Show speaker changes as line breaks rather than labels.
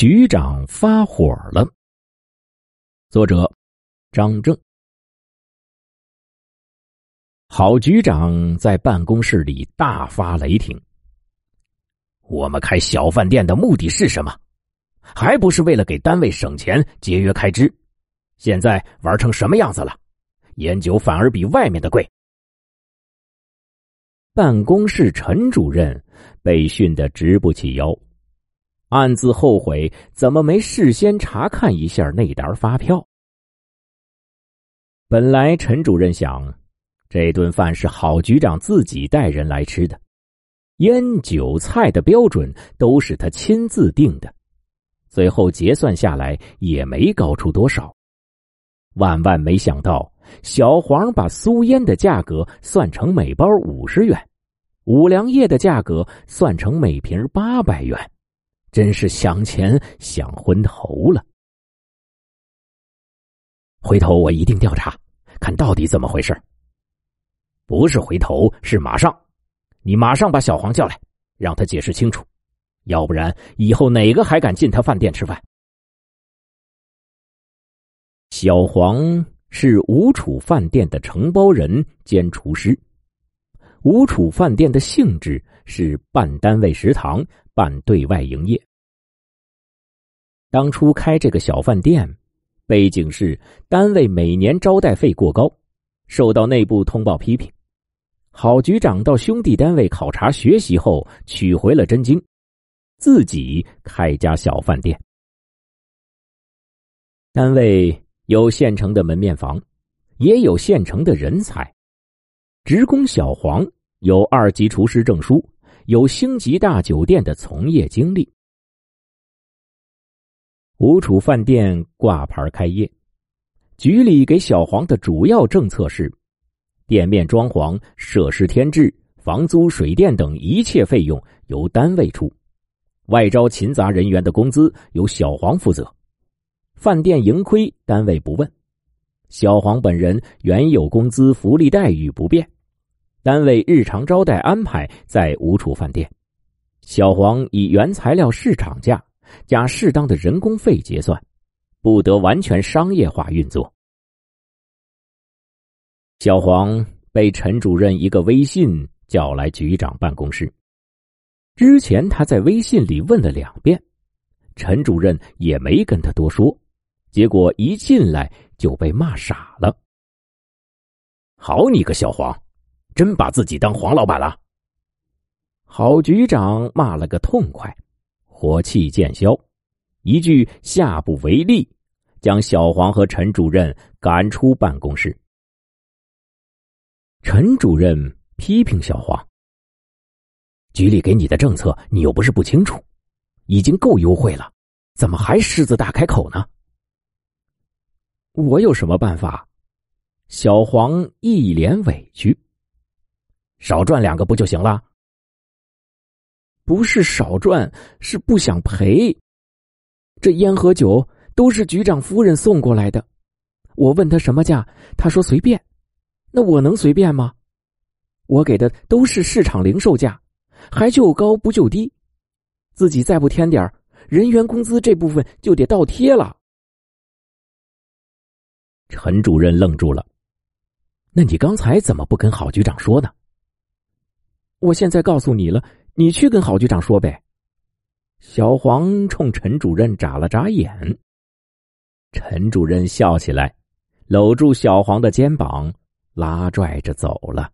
局长发火了。作者：张正。郝局长在办公室里大发雷霆：“我们开小饭店的目的是什么？还不是为了给单位省钱、节约开支？现在玩成什么样子了？烟酒反而比外面的贵。”办公室陈主任被训得直不起腰，暗自后悔怎么没事先查看一下那沓发票。本来陈主任想，这顿饭是郝局长自己带人来吃的，烟酒菜的标准都是他亲自定的，最后结算下来也没高出多少。万万没想到。小黄把苏烟的价格算成每包五十元，五粮液的价格算成每瓶八百元，真是想钱想昏头了。回头我一定调查，看到底怎么回事。不是回头，是马上，你马上把小黄叫来，让他解释清楚，要不然以后哪个还敢进他饭店吃饭？小黄。是吴楚饭店的承包人兼厨师。吴楚饭店的性质是半单位食堂，办对外营业。当初开这个小饭店，背景是单位每年招待费过高，受到内部通报批评。郝局长到兄弟单位考察学习后，取回了真经，自己开家小饭店。单位。有现成的门面房，也有现成的人才。职工小黄有二级厨师证书，有星级大酒店的从业经历。吴楚饭店挂牌开业，局里给小黄的主要政策是：店面装潢、设施添置、房租、水电等一切费用由单位出，外招勤杂人员的工资由小黄负责。饭店盈亏，单位不问。小黄本人原有工资福利待遇不变，单位日常招待安排在吴楚饭店。小黄以原材料市场价加适当的人工费结算，不得完全商业化运作。小黄被陈主任一个微信叫来局长办公室，之前他在微信里问了两遍，陈主任也没跟他多说。结果一进来就被骂傻了。好你个小黄，真把自己当黄老板了！郝局长骂了个痛快，火气渐消，一句下不为例，将小黄和陈主任赶出办公室。陈主任批评小黄：“局里给你的政策，你又不是不清楚，已经够优惠了，怎么还狮子大开口呢？”我有什么办法？小黄一脸委屈。少赚两个不就行了？不是少赚，是不想赔。这烟和酒都是局长夫人送过来的，我问他什么价，他说随便。那我能随便吗？我给的都是市场零售价，还就高不就低，自己再不添点人员工资这部分就得倒贴了。陈主任愣住了，那你刚才怎么不跟郝局长说呢？我现在告诉你了，你去跟郝局长说呗。小黄冲陈主任眨了眨眼，陈主任笑起来，搂住小黄的肩膀，拉拽着走了。